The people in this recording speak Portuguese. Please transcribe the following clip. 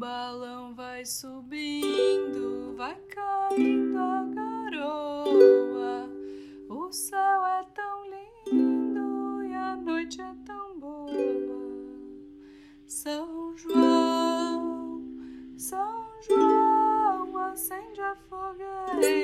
balão vai subindo, vai caindo a garoa. O céu é tão lindo e a noite é tão boa. São João, São João, acende a fogueira.